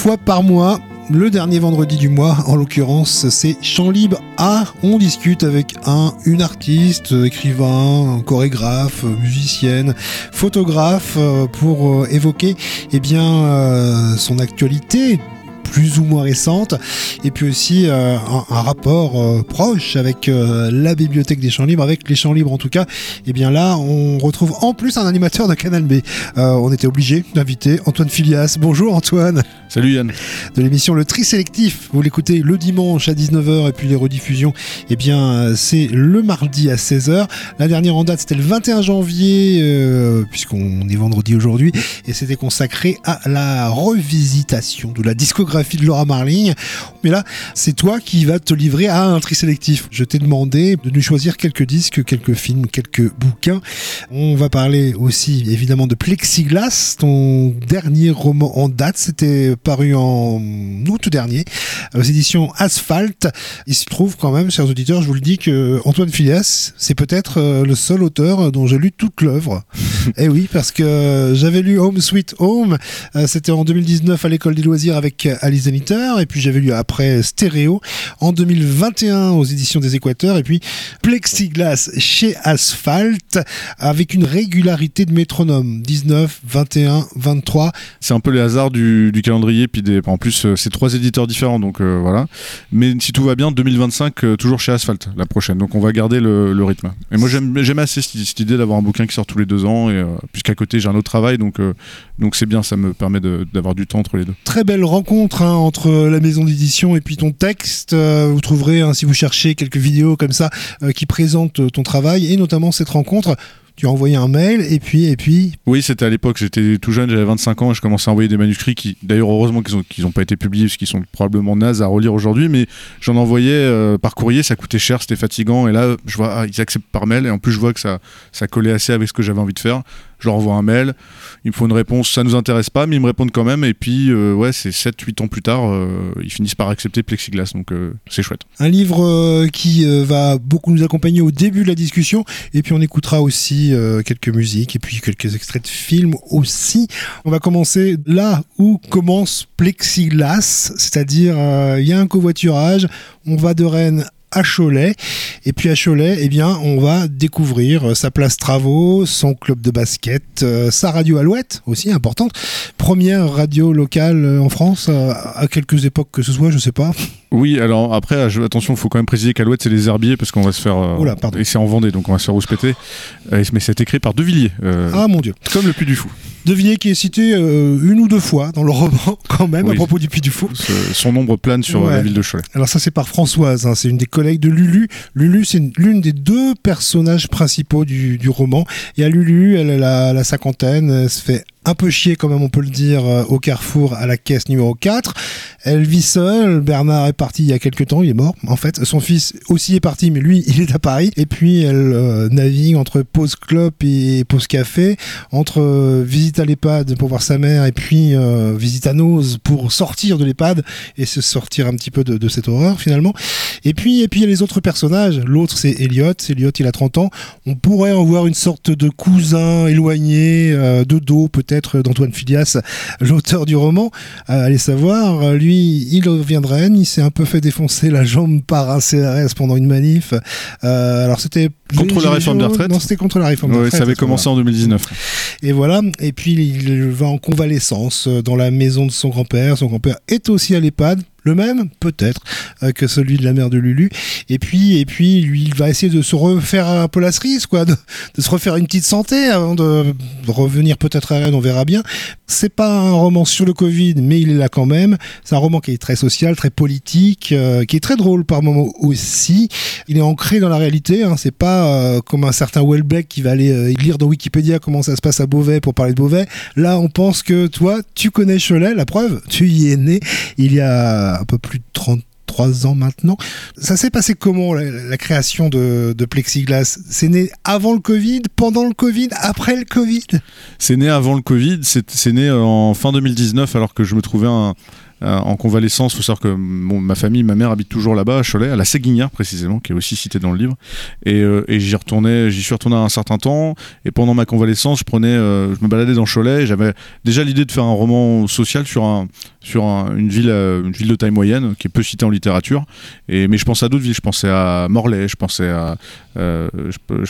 fois par mois, le dernier vendredi du mois, en l'occurrence, c'est Chant Libre Art. On discute avec un, une artiste, écrivain, chorégraphe, musicienne, photographe, euh, pour euh, évoquer eh bien, euh, son actualité plus ou moins récente, et puis aussi euh, un, rapport euh, proche avec euh, la bibliothèque des champs libres, avec les champs libres en tout cas. Et bien là, on retrouve en plus un animateur de Canal B. on était obligé d'inviter Antoine Filias. Bonjour Antoine. Salut Yann. De l'émission Le Tri Sélectif. Vous l'écoutez le dimanche à 19h et puis les rediffusions, et bien c'est le mardi à 16h. La dernière en date, c'était le 21 janvier, puisqu'on est vendredi aujourd'hui, et c'était consacré à la revisitation de la discographie de Laura Marling. Mais là, c'est toi qui vas te livrer à un tri sélectif. Je t'ai demandé de nous choisir quelques disques, quelques films, quelques bouquins. On va parler aussi évidemment de Plexiglas, ton dernier roman en date. C'était paru en août dernier aux éditions Asphalt. Il se trouve quand même, chers auditeurs, je vous le dis que Antoine Filias, c'est peut-être euh, le seul auteur dont j'ai lu toute l'œuvre. Eh oui, parce que j'avais lu Home Sweet Home. Euh, c'était en 2019 à l'école des loisirs avec Alice Zeniter, et puis j'avais lu après Stéréo en 2021 aux éditions des Équateurs, et puis Plexiglas chez Asphalt avec une régularité de métronome 19, 21, 23. C'est un peu les hasards du, calendrier, puis des, en plus euh, c'est trois éditeurs différents, donc euh, voilà. Mais si tout va bien, 2025 euh, toujours chez Asphalt la prochaine, donc on va garder le, rythme. Et moi j'aime assez cette, idée d'avoir un bouquin qui sort tous les deux ans, et puisqu'à côté j'ai un autre travail, donc donc c'est bien, ça me permet d'avoir du temps entre les deux. Très belle rencontre Entre la maison d'édition et puis ton texte. Euh, vous trouverez, hein, si vous cherchez quelques vidéos comme ça euh, qui présentent ton travail et notamment cette rencontre tu as envoyé un mail et puis et puis oui c'était à l'époque j'étais tout jeune j'avais 25 ans et je commençais à envoyer des manuscrits qui d'ailleurs heureusement qu'ils ont qu'ils ont pas été publiés parce qu'ils sont probablement nazes à relire aujourd'hui mais j'en envoyais euh, par courrier ça coûtait cher c'était fatigant et là je vois ah, ils acceptent par mail et en plus je vois que ça collait assez avec ce que j'avais envie de faire je leur envoie un mail, il me faut une réponse, ça nous intéresse pas, mais ils me répondent quand même, et puis euh, ouais, c'est 7-8 ans plus tard, euh, ils finissent par accepter Plexiglas, donc euh, c'est chouette. Un livre qui va beaucoup nous accompagner au début de la discussion, et puis on écoutera aussi quelques musiques, et puis quelques extraits de films aussi. On va commencer là où commence Plexiglas, c'est-à-dire il y a un covoiturage, on va de Rennes à Cholet. Et puis à Cholet, eh bien, on va découvrir sa place travaux, son club de basket, euh, sa radio Alouette aussi importante. Première radio locale euh, en France, euh, à quelques époques que ce soit, je sais pas. Oui, alors après, attention, il faut quand même préciser qu'Alouette, c'est les herbiers parce qu'on va se faire. Oula, pardon. Et c'est en Vendée, donc on va se faire rouspéter. mais c'est écrit par De Villiers. ah mon dieu. Comme le Puy du Fou. De Villiers qui est cité une ou deux fois dans le roman, quand même, à propos du Puy du Fou. son nombre plane sur la ville de Cholet. Alors, ça, c'est par Françoise, hein, c'est une des collègues de Lulu. Lulu, c'est l'une des deux personnages principaux du, roman. Y a Lulu, elle a la cinquantaine, elle se fait un peu chier, quand même, on peut le dire, euh, au carrefour à la caisse numéro 4. Elle vit seule. Bernard est parti il y a quelques temps, il est mort. En fait, son fils aussi est parti, mais lui, il est à Paris. Et puis, elle euh, navigue entre pause club et pause café, entre euh, visite à l'EHPAD pour voir sa mère et puis visite à Nose pour sortir de l'EHPAD et se sortir un petit peu de, cette horreur finalement. Et puis, et puis, il y a les autres personnages. L'autre, c'est Elliot. Elliot, il a 30 ans. On pourrait en voir une sorte de cousin éloigné, de dos peut-être d'Antoine Filias, l'auteur du roman. Euh, allez savoir, lui, il revient de Rennes, il s'est un peu fait défoncer la jambe par un CRS pendant une manif. Euh, alors c'était contre la réforme des retraites. Non, c'était contre la réforme des retraites. Ça avait commencé en 2019. Et voilà. Et puis il va en convalescence dans la maison de son grand-père. Son grand-père est aussi à l'EHPAD le même peut-être euh, que celui de la mère de Lulu. Et puis et puis lui il va essayer de se refaire un peu la cerise quoi de, se refaire une petite santé avant de, revenir peut-être à Rennes on verra bien. C'est pas un roman sur le Covid mais il est là quand même. C'est un roman qui est très social très politique euh, qui est très drôle par moments aussi. Il est ancré dans la réalité hein. c'est pas euh, comme un certain Welbeck qui va aller lire dans Wikipédia comment ça se passe à Beauvais pour parler de Beauvais. Là on pense que toi tu connais Cholet la preuve tu y es né il y a un peu plus de 33 ans maintenant. Ça s'est passé comment la, création de, Plexiglas? C'est né avant le Covid, pendant le Covid, après le Covid? C'est né avant le Covid, c'est né en fin 2019 alors que je me trouvais un, en convalescence. Il faut savoir que ma famille, ma mère habite toujours là-bas à Cholet, à la Séguinière précisément, qui est aussi citée dans le livre. Et, et j'y retournais, j'y suis retourné un certain temps. Et pendant ma convalescence, je prenais, je me baladais dans Cholet. J'avais déjà l'idée de faire un roman social sur un sur une ville une ville de taille moyenne qui est peu citée en littérature. Et mais je pensais à d'autres villes. Je pensais à Morlaix, je pensais à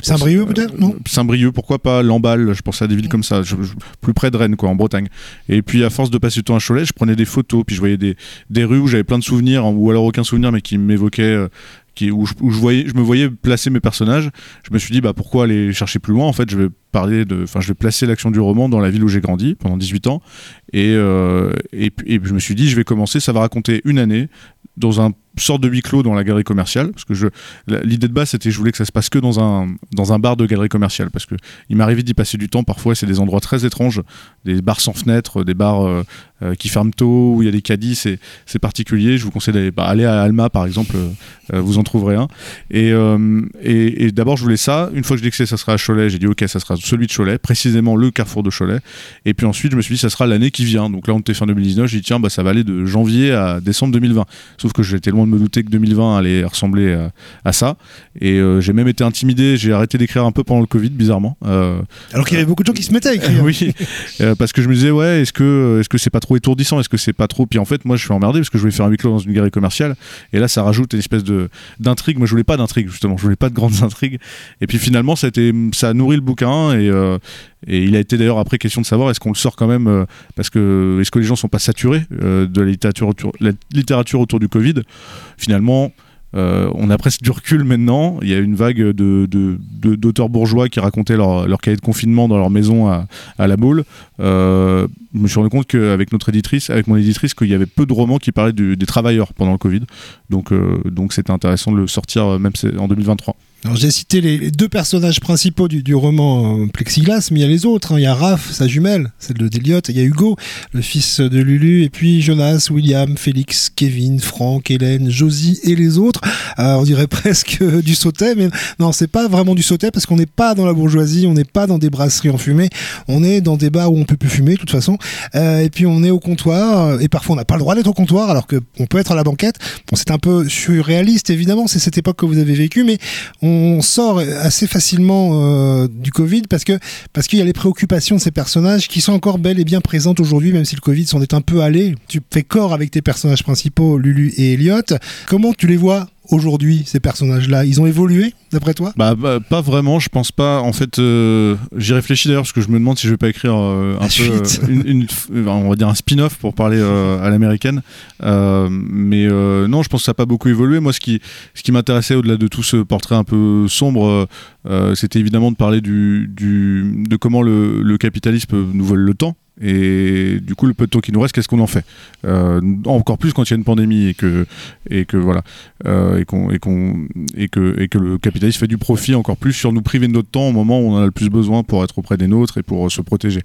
Saint-Brieuc peut-être non? Saint-Brieuc, pourquoi pas Lamballe. Je pensais à des villes comme ça, plus près de Rennes, quoi, en Bretagne. Et puis, à force de passer du temps à Cholet, je prenais des photos, puis je voyais des, des rues où j'avais plein de souvenirs, ou alors aucun souvenir, mais qui m'évoquaient. Euh, qui, où, je, voyais, je me voyais placer mes personnages, je me suis dit bah pourquoi aller chercher plus loin? En fait, je vais parler de, enfin, je vais placer l'action du roman dans la ville où j'ai grandi pendant 18 ans, euh, et, et, je me suis dit je vais commencer, ça va raconter une année dans un sorte de huis clos dans la galerie commerciale parce que je l'idée de base c'était je voulais que ça se passe que dans un dans un bar de galerie commerciale parce que il m'arrivait d'y passer du temps. Parfois c'est des endroits très étranges des bars sans fenêtres des bars euh, euh, qui ferment tôt où il y a des caddies c'est c'est particulier. Je vous conseille d'aller bah, à Alma par exemple euh, vous en trouverez un. Et et, d'abord je voulais ça. Une fois que je dis que ça sera à Cholet j'ai dit ok ça sera celui de Cholet précisément le carrefour de Cholet. Et puis ensuite je me suis dit ça sera l'année qui vient. Donc là on était fin 2019 j'ai dit tiens bah ça va aller de janvier à décembre 2020 sauf que j'étais loin de me douter que 2020 allait ressembler à, ça. Et euh, j'ai même été intimidé, j'ai arrêté d'écrire un peu pendant le Covid, bizarrement. Euh, Alors qu'il y avait beaucoup de gens qui se mettaient à écrire. oui, euh, parce que je me disais, ouais, est-ce que est-ce que c'est pas trop étourdissant Est-ce que c'est pas trop. Puis en fait, moi, je suis emmerdé parce que je voulais faire un huis clos dans une galerie commerciale. Et là, ça rajoute une espèce de d'intrigue. Moi, je voulais pas d'intrigue, justement. Je voulais pas de grandes intrigues. Et puis finalement, ça a, été, ça a nourri le bouquin. Et, et il a été d'ailleurs après question de savoir est-ce qu'on le sort quand même parce que est-ce que les gens sont pas saturés de la littérature autour, la littérature autour du Covid? Finalement, euh, on a presque du recul maintenant. Il y a une vague de, d'auteurs bourgeois qui racontaient leur, leur, cahier de confinement dans leur maison à, la boule. Euh, je me suis rendu compte qu'avec notre éditrice, avec mon éditrice, qu'il y avait peu de romans qui parlaient des travailleurs pendant le Covid. Donc, euh, donc c'était intéressant de le sortir même en 2023. Alors j'ai cité les, deux personnages principaux du, roman euh, Plexiglas, mais il y a les autres. Hein. Il y a Raph, sa jumelle, celle de Déliot. Il y a Hugo, le fils de Lulu, et puis Jonas, William, Félix, Kevin, Franck, Hélène, Josie et les autres. Euh, on dirait presque du sautet, mais non, c'est pas vraiment du sautet parce qu'on n'est pas dans la bourgeoisie, on n'est pas dans des brasseries enfumées, on est dans des bars où on peut plus fumer de toute façon. Euh, et puis on est au comptoir, et parfois on n'a pas le droit d'être au comptoir alors qu'on peut être à la banquette. Bon, c'est un peu surréaliste évidemment, c'est cette époque que vous avez vécue, mais on on sort assez facilement euh, du Covid parce que parce qu'il y a les préoccupations de ces personnages qui sont encore belles et bien présentes aujourd'hui, même si le Covid s'en est un peu allé. Tu fais corps avec tes personnages principaux, Lulu et Elliot. Comment tu les vois aujourd'hui, ces personnages-là Ils ont évolué, d'après toi? Bah, bah, Pas vraiment, je pense pas. En fait, euh, j'y réfléchis d'ailleurs parce que je me demande si je vais pas écrire euh, un peu euh, une, on va dire un spin-off pour parler à l'américaine. mais non, je pense que ça n'a pas beaucoup évolué. Moi, ce qui, ce qui m'intéressait au-delà de tout ce portrait un peu sombre, c'était évidemment de parler du, du de comment le, le capitalisme nous vole le temps et du coup, le peu de temps qui nous reste, qu'est-ce qu'on en fait euh, Encore plus quand il y a une pandémie et que, et que voilà, euh, et, qu'on, et, qu'on, et, que, et que le capitalisme fait du profit encore plus sur nous priver de notre temps au moment où on en a le plus besoin pour être auprès des nôtres et pour se protéger.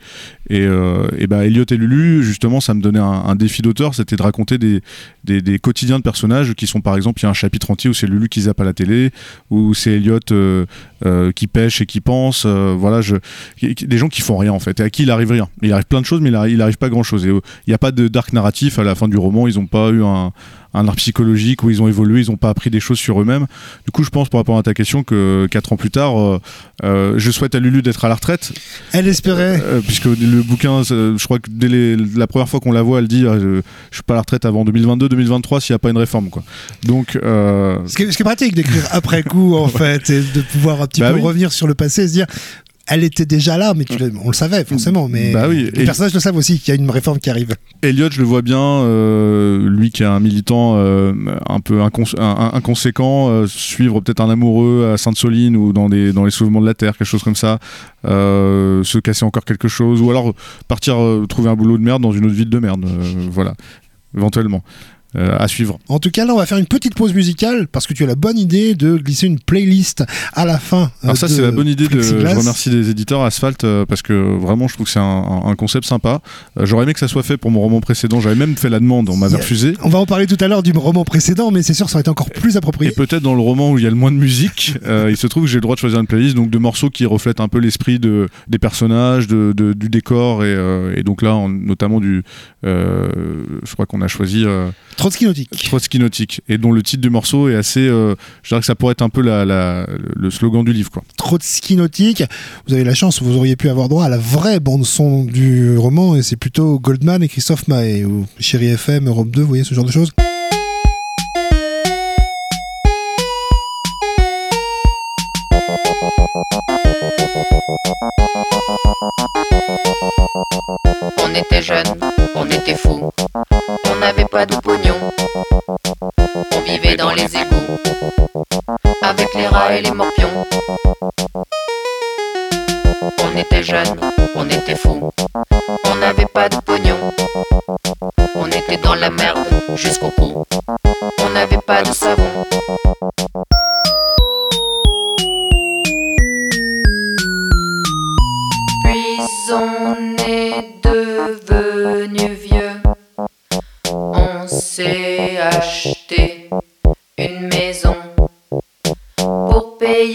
Et, euh, et bah, Elliot et Lulu, justement, ça me donnait un, défi d'auteur, c'était de raconter des, des, des, quotidiens de personnages qui sont, par exemple, il y a un chapitre entier où c'est Lulu qui zappe à la télé, où c'est Elliot euh, euh, qui pêche et qui pense, voilà, je, des gens qui font rien en fait, et à qui il arrive rien. Il arrive plein de choses, mais il n'arrive pas grand-chose. Il n'y a pas de dark narratif à la fin du roman. Ils n'ont pas eu un, un art psychologique où ils ont évolué, ils n'ont pas appris des choses sur eux-mêmes. Du coup, je pense, pour répondre à ta question, que quatre ans plus tard, euh, euh, je souhaite à Lulu d'être à la retraite. Elle espérait. Euh, puisque le bouquin, je crois que dès la première fois qu'on la voit, elle dit Je je suis pas à la retraite avant 2022-2023 s'il n'y a pas une réforme. Quoi. Donc, ce qui, est, pratique d'écrire après coup, en fait, et de pouvoir un petit bah peu revenir sur le passé et se dire elle était déjà là, mais on le savait forcément. Mais bah les personnages le savent aussi qu'il y a une réforme qui arrive. Elliot, je le vois bien, euh, lui qui est un militant euh, un peu inconséquent, euh, suivre peut-être un amoureux à Sainte-Soline ou dans, des, dans les soulèvements de la terre, quelque chose comme ça, se casser encore quelque chose, ou alors partir trouver un boulot de merde dans une autre ville de merde, voilà, éventuellement. À suivre. En tout cas, là, on va faire une petite pause musicale parce que tu as la bonne idée de glisser une playlist à la fin. Alors ça, c'est la bonne idée. De, je remercie les éditeurs Asphalt parce que vraiment, je trouve que c'est un, concept sympa. J'aurais aimé que ça soit fait pour mon roman précédent. J'avais même fait la demande, on m'avait refusé. On va en parler tout à l'heure du roman précédent, mais c'est sûr, ça aurait été encore plus approprié. Et peut-être dans le roman où il y a le moins de musique, il se trouve que j'ai le droit de choisir une playlist donc de morceaux qui reflètent un peu l'esprit de, des personnages, de, du décor et, donc là, notamment du. je crois qu'on a choisi. Trotsky Nautique. Trotsky Nautique. Et dont le titre du morceau est assez. je dirais que ça pourrait être un peu la, le slogan du livre. Quoi. Trotsky Nautique. Vous avez la chance, vous auriez pu avoir droit à la vraie bande-son du roman et c'est plutôt Goldman et Christophe Maé ou Chéri FM, Europe 2, vous voyez ce genre de choses. On était jeunes, on était fous, on n'avait pas de pognon. On vivait dans les égouts, avec les rats et les morpions. On était jeunes, on était fous, on n'avait pas de pognon. On était dans la merde jusqu'au cou, on n'avait pas de savon.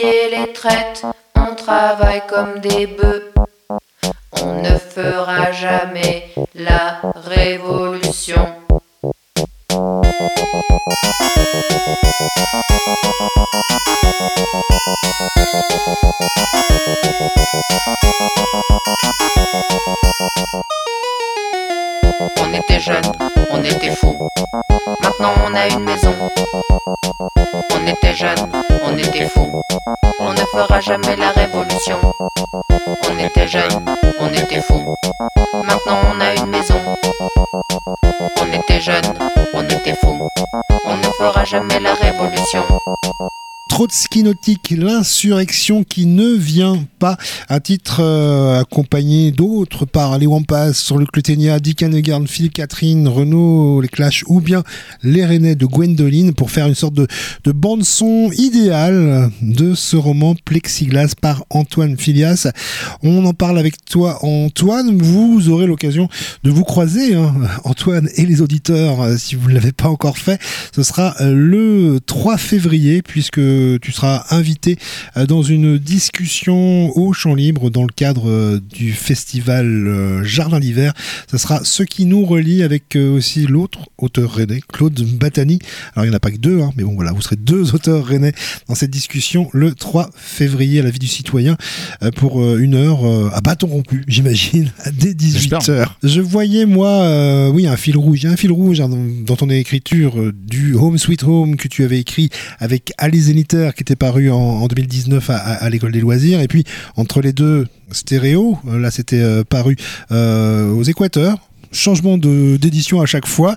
Les traites, on travaille comme des bœufs. On ne fera jamais la révolution. On était jeunes, on était fous. Maintenant on a une maison. On était jeunes, était fous. On ne fera jamais la révolution. On était jeunes, on était fous. Maintenant on a une maison. On était jeunes, on était fous. On ne fera jamais la révolution. Trotsky Nautique, l'insurrection qui ne vient pas, à titre euh, accompagné d'autres par les Wampas sur le Clutenia, Dick Hanegard, Phil Catherine, Renault, les Clash ou bien les Rennais de Gwendoline pour faire une sorte de, de bande-son idéale de ce roman Plexiglas par Antoine Filias. On en parle avec toi Antoine, vous aurez l'occasion de vous croiser, hein, Antoine et les auditeurs, euh, si vous ne l'avez pas encore fait, ce sera euh, le 3 février puisque tu seras invité euh, dans une discussion au champ libre dans le cadre euh, du festival euh, Jardin d'hiver. Ça sera ce qui nous relie avec aussi l'autre auteur rennais, Claude Batani. Alors il n'y en a pas que deux, hein, mais bon voilà, vous serez deux auteurs rennais dans cette discussion le 3 février à la vie du citoyen pour une heure à bâton rompu, j'imagine, dès 18h. Je voyais moi, oui, un fil rouge, un fil rouge hein, dans, ton écriture du Home Sweet Home que tu avais écrit avec Alice Qui était paru en, 2019 à, l'école des loisirs. Et puis entre les deux, stéréo, euh, là c'était euh, paru euh, aux Équateurs. Changement d'édition à chaque fois,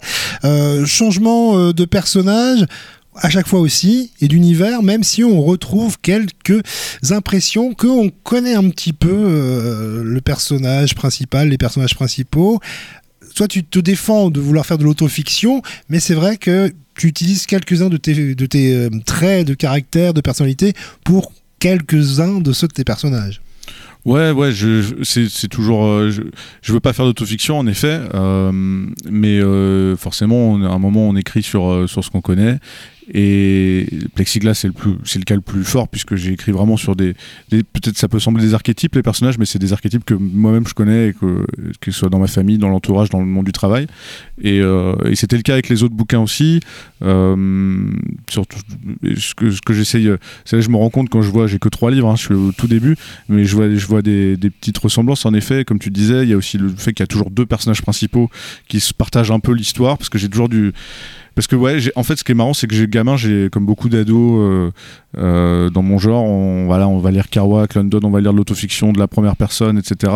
changement de personnage à chaque fois aussi, et d'univers, même si on retrouve quelques impressions qu'on connaît un petit peu le personnage principal, les personnages principaux. Soit tu te défends de vouloir faire de l'autofiction, mais c'est vrai que tu utilises quelques-uns de tes, de tes euh, traits de caractère, de personnalité pour quelques-uns de ceux de tes personnages. Ouais, ouais, je, c'est toujours. Euh, je, je, veux pas faire d'autofiction, en effet, euh, mais forcément, à un moment, on écrit sur, sur ce qu'on connaît, et Plexiglas, c'est le, cas le plus fort, puisque j'ai écrit vraiment sur des. peut-être ça peut sembler des archétypes, les personnages, mais c'est des archétypes que moi-même je connais, que, que ce soit dans ma famille, dans l'entourage, dans le monde du travail. Et, euh, c'était le cas avec les autres bouquins aussi. Euh, surtout, ce que, j'essaye. C'est je me rends compte quand je vois, j'ai que trois livres, hein, je suis au tout début, mais je vois, je vois des, des, petites ressemblances. En effet, comme tu disais, il y a aussi le fait qu'il y a toujours deux personnages principaux qui se partagent un peu l'histoire, parce que j'ai toujours du parce que ouais, en fait, ce qui est marrant, c'est que j'ai gamin, j'ai comme beaucoup d'ados, euh, dans mon genre, on, voilà, on va lire Kerouac, London, on va lire de l'autofiction, de la première personne, etc.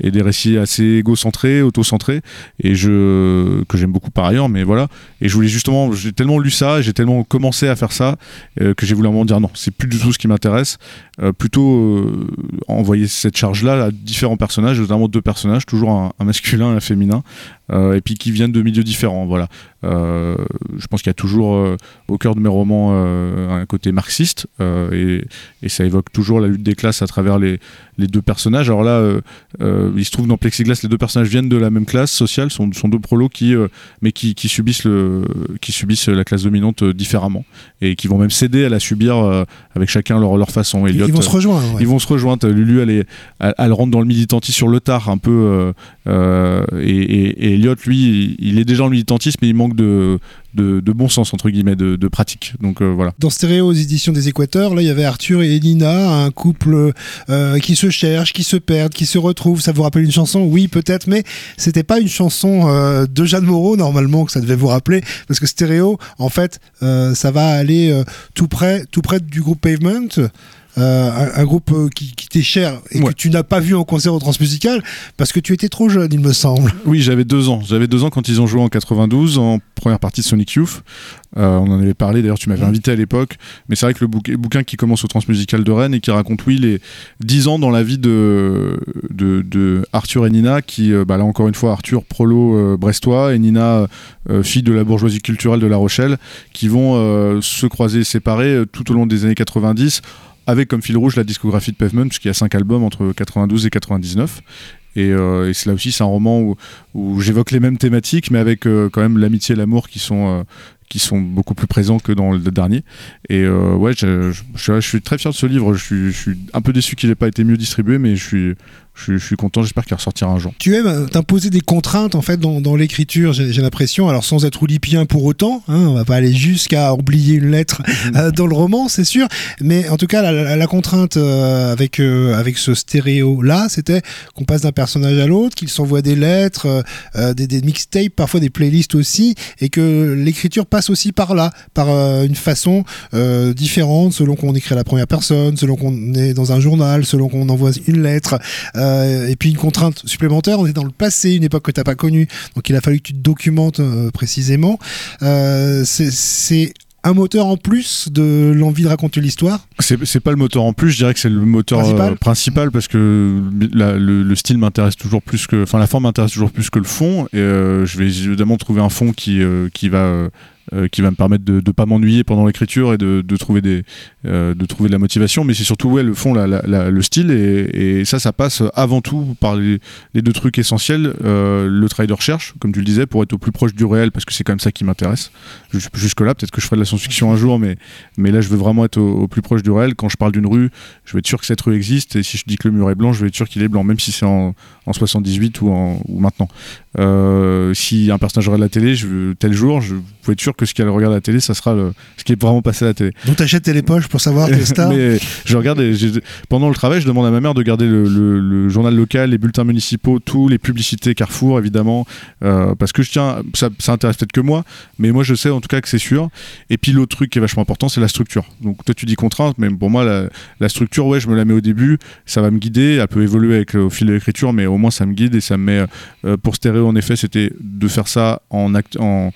Et des récits assez égocentrés, auto-centrés, et que j'aime beaucoup par ailleurs, mais voilà. Et je voulais justement, j'ai tellement lu ça, j'ai tellement commencé à faire ça que j'ai voulu un moment dire non, c'est plus du tout ce qui m'intéresse. plutôt envoyer cette charge-là à différents personnages, notamment deux personnages, toujours un, masculin et un féminin, euh, et puis qui viennent de milieux différents. Voilà. Euh, je pense qu'il y a toujours euh, au cœur de mes romans un côté marxiste et, et, ça évoque toujours la lutte des classes à travers les, les deux personnages. Alors là, il se trouve dans Plexiglas, les deux personnages viennent de la même classe sociale, sont, sont deux prolos qui, mais qui, qui, subissent le, qui subissent la classe dominante différemment et qui vont même céder à la subir avec chacun leur, leur façon. ils vont se rejoindre. Ils vont se rejoindre. Lulu, elle, est, elle, rentre dans le militantisme sur le tard un peu et, et Elliot, lui, il est déjà en militantisme, mais il manque de, de, bon sens, entre guillemets, de, pratique. Donc euh, voilà. Dans Stéréo, aux éditions des Équateurs, là, il y avait Arthur et Nina, un couple euh, qui se cherche, qui se perdent, qui se retrouvent. Ça vous rappelle une chanson? Oui, peut-être, mais c'était pas une chanson euh, de Jeanne Moreau, normalement, que ça devait vous rappeler, parce que Stéréo, en fait, ça va aller tout près, tout près du groupe Pavement. Euh, un, groupe euh, qui, t'est cher et que tu n'as pas vu en concert au Transmusical parce que tu étais trop jeune, il me semble. Oui, j'avais deux ans. J'avais deux ans quand ils ont joué en 92 en première partie de Sonic Youth. Euh, on en avait parlé, d'ailleurs, tu m'avais invité à l'époque. Mais c'est vrai que le bouquin, qui commence au Transmusical de Rennes et qui raconte, oui, les dix ans dans la vie de, de, Arthur et Nina, qui, bah là encore une fois, Arthur, prolo brestois, et Nina, fille de la bourgeoisie culturelle de La Rochelle, qui vont se croiser et séparer tout au long des années 90 avec comme fil rouge la discographie de Pavement, puisqu'il y a cinq albums entre 92 et 99. Euh, et, c'est là aussi, c'est un roman où, j'évoque les mêmes thématiques, mais avec euh, quand même l'amitié et l'amour qui sont, euh, qui sont beaucoup plus présents que dans le dernier. Et ouais, je, je, suis très fier de ce livre. Je suis, je suis un peu déçu qu'il n'ait pas été mieux distribué, mais je suis, je, suis content, j'espère qu'il ressortira un jour. Tu aimes euh, t'imposer des contraintes en fait dans, l'écriture, j'ai l'impression, alors sans être oulipien pour autant, hein, on va pas aller jusqu'à oublier une lettre mhm. euh, dans le roman, c'est sûr, mais en tout cas la, contrainte euh, avec avec ce stéréo là, c'était qu'on passe d'un personnage à l'autre, qu'il s'envoie des lettres, des, des, mixtapes, parfois des playlists aussi, et que l'écriture passe aussi par là, par une façon différente selon qu'on écrit à la première personne, selon qu'on est dans un journal, selon qu'on envoie une lettre. Euh, et puis une contrainte supplémentaire, on est dans le passé, une époque que tu n'as pas connue, donc il a fallu que tu te documentes euh, précisément. Euh, c'est un moteur en plus de l'envie de raconter l'histoire C'est pas le moteur en plus, je dirais que c'est le moteur principal, parce que le, style m'intéresse toujours plus que. Enfin, la forme m'intéresse toujours plus que le fond. Et je vais évidemment trouver un fond qui, qui va euh, qui va me permettre de ne pas m'ennuyer pendant l'écriture et de, trouver euh, de trouver de la motivation. Mais c'est surtout ouais le fond le style. Et, ça ça passe avant tout par les, deux trucs essentiels. Euh, le travail de recherche comme tu le disais pour être au plus proche du réel parce que c'est quand même ça qui m'intéresse. Jusque là peut-être que je ferai de la science-fiction un jour mais mais là je veux vraiment être au, plus proche du réel. Quand je parle d'une rue je veux être sûr que cette rue existe. Et si je dis que le mur est blanc je veux être sûr qu'il est blanc même si c'est en, en 78 ou, en, ou maintenant euh, si un personnage regarde la télé je, tel jour je peux être sûr que ce qu'elle regarde à la télé, ça sera le, ce qui est vraiment passé à la télé. Donc t'achètes Télépoche pour savoir tes stars Mais je regarde, pendant le travail, je demande à ma mère de garder le, journal local, les bulletins municipaux, tous les publicités Carrefour, évidemment, euh, parce que je tiens, ça, ça intéresse peut-être que moi, mais moi je sais en tout cas que c'est sûr. Et puis l'autre truc qui est vachement important, c'est la structure. Donc toi tu dis contrainte, mais pour moi la, structure, ouais, je me la mets au début, ça va me guider, elle peut évoluer avec, au fil de l'écriture, mais au moins ça me guide et ça me met, euh, pour stéréo en effet, c'était de faire ça en, en,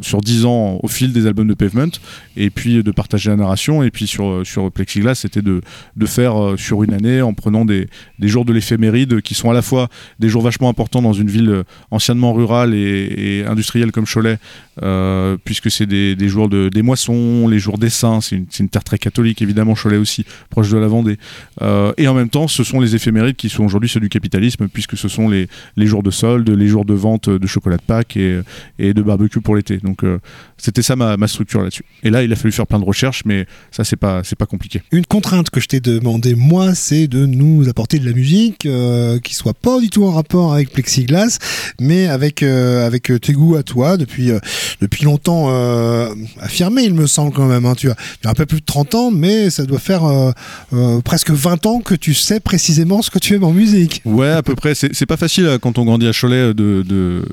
sur 10 ans au fil des albums de Pavement et puis de partager la narration et puis sur, sur Plexiglas c'était de, de faire euh, sur une année en prenant des, des jours de l'éphéméride qui sont à la fois des jours vachement importants dans une ville anciennement rurale et, industrielle comme Cholet euh, puisque c'est des, des, jours de, des moissons, les jours des saints, c'est une, terre très catholique évidemment Cholet aussi, proche de la Vendée. Euh, et en même temps ce sont les éphémérides qui sont aujourd'hui ceux du capitalisme puisque ce sont les, les jours de solde, les jours de vente de chocolat de Pâques et, et de barbecue pour l'été donc euh, c'était ça ma, ma structure là-dessus et là il a fallu faire plein de recherches mais ça c'est pas, c'est pas compliqué une contrainte que je t'ai demandé moi c'est de nous apporter de la musique euh, qui soit pas du tout en rapport avec Plexiglas mais avec, avec tes goûts à toi depuis depuis longtemps euh, affirmé, il me semble quand même. Hein. Tu, as, un peu plus de 30 ans, mais ça doit faire euh, euh, presque 20 ans que tu sais précisément ce que tu aimes en musique. Ouais, à peu près. C'est pas facile quand on grandit à Cholet, de, de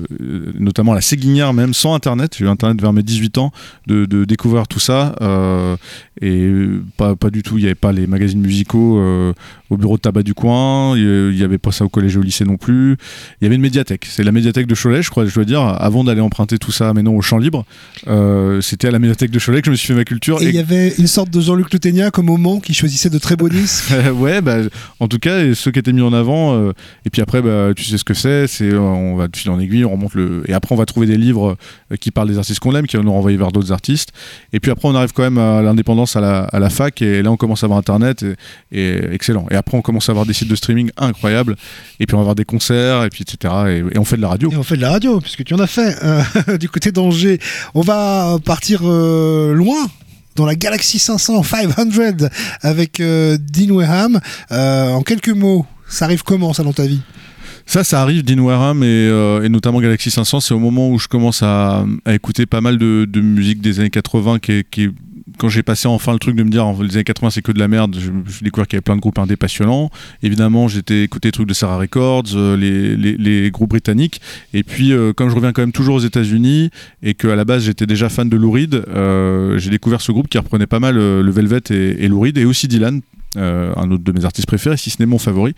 notamment à la Séguinière même. Sans Internet. J'ai eu Internet vers mes 18 ans, de, découvrir tout ça. euh, et pas, pas du tout, il n'y avait pas les magazines musicaux euh, au bureau de tabac du coin, il n'y avait pas ça au collège et au lycée non plus. Il y avait une médiathèque. C'est la médiathèque de Cholet, je crois, je dois dire, avant d'aller emprunter tout ça maintenant au champ libre. euh, C'était à la médiathèque de Cholet que je me suis fait ma culture. Et il y avait une sorte de Jean-Luc Le Téniac au moment qui choisissait de très beaux disques. ouais, bah, en tout cas, ceux qui étaient mis en avant. euh, et puis après, bah, tu sais ce que c'est. C'est on va de fil en aiguille, on remonte le. Et après, on va trouver des livres euh, qui parlent des artistes qu'on aime, qui vont nous renvoyer vers d'autres artistes. Et puis après, on arrive quand même à l'indépendance à la, à la fac. Et là, on commence à avoir Internet. Et, et excellent. Et après, on commence à avoir des sites de streaming incroyables. Et puis, on va avoir des concerts. Et puis, etc. Et, et on fait de la radio. Et on fait de la radio, puisque tu en as fait euh, du côté d'Angers. On va partir euh, loin. Dans la Galaxy 500, 500, avec euh, Dean. Euh, en quelques mots, ça arrive comment ça dans ta vie? Ça, ça arrive, Dean Wareham et, euh, et notamment Galaxy 500. C'est au moment où je commence à, à écouter pas mal de, de musique des années 80 qui est, qui est- quand j'ai passé enfin le truc de me dire les années 80 c'est que de la merde, je, je découvert qu'il y avait plein de groupes indés passionnants. Évidemment, j'étais écouté des trucs de Sarah Records, euh, les, les, les groupes britanniques. Et puis, euh, comme je reviens quand même toujours aux États-Unis et qu'à la base j'étais déjà fan de Lou Reed, euh, j'ai découvert ce groupe qui reprenait pas mal le Velvet et, et Lou Reed et aussi Dylan, un autre de mes artistes préférés, si ce n'est mon favori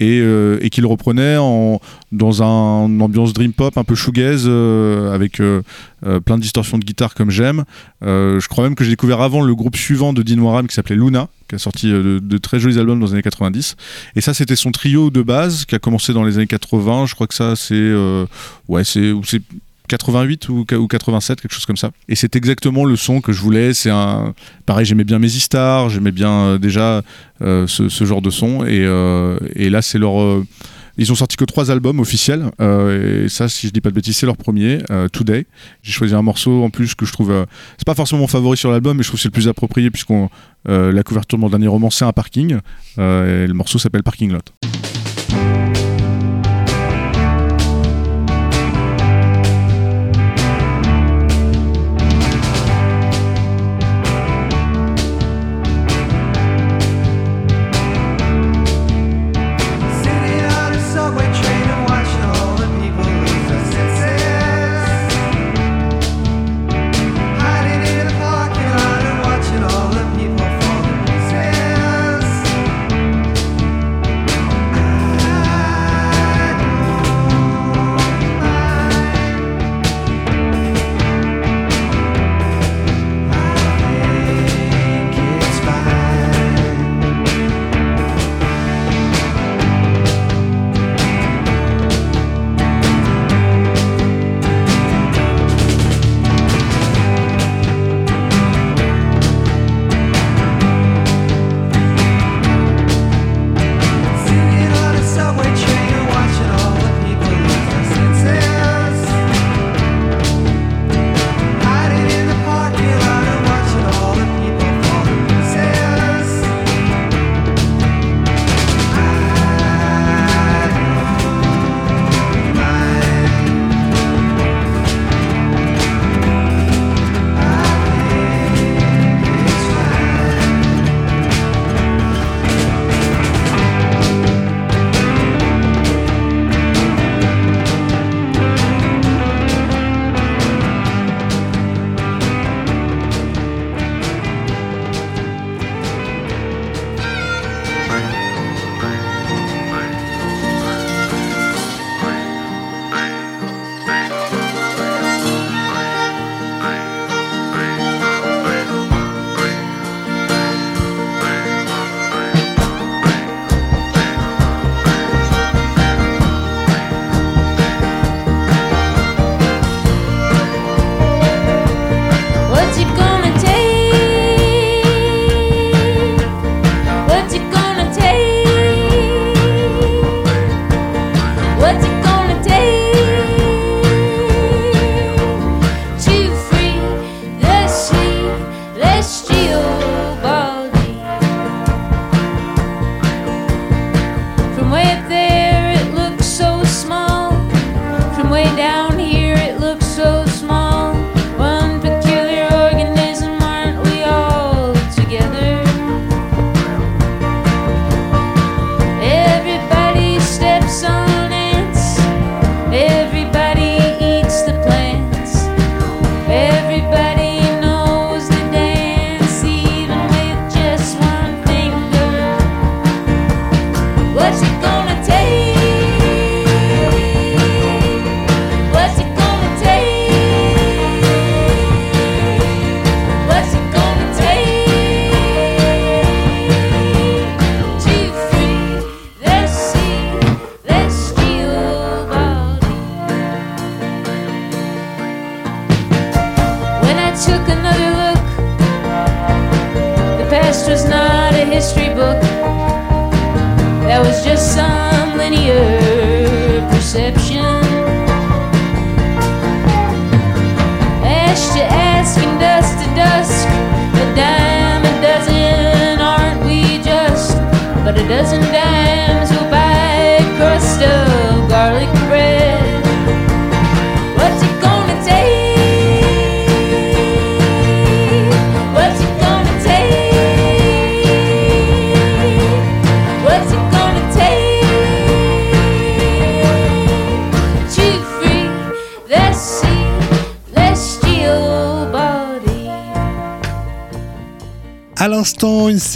et, euh, et qu'il reprenait en, dans un, une ambiance dream pop un peu shoegaze euh, avec euh, euh, plein de distorsions de guitare comme j'aime. Euh, je crois même que j'ai découvert avant le groupe suivant de Dean Warham qui s'appelait Luna, qui a sorti euh, de, de très jolis albums dans les années 90. Et ça, c'était son trio de base qui a commencé dans les années 80. Je crois que ça, c'est euh, ouais, c'est ou c'est 88 ou, ou 87, quelque chose comme ça. Et c'est exactement le son que je voulais. C'est un pareil, j'aimais bien mes j'aimais bien euh, déjà euh, ce, genre de son. Et, euh, et là, c'est leur ils ont sorti que trois albums officiels, et ça, si je dis pas de bêtises, c'est leur premier, Today. J'ai choisi un morceau en plus que je trouve, euh, c'est pas forcément mon favori sur l'album, mais je trouve c'est le plus approprié puisqu'on la couverture de mon dernier roman c'est un parking, et le morceau s'appelle Parking Lot.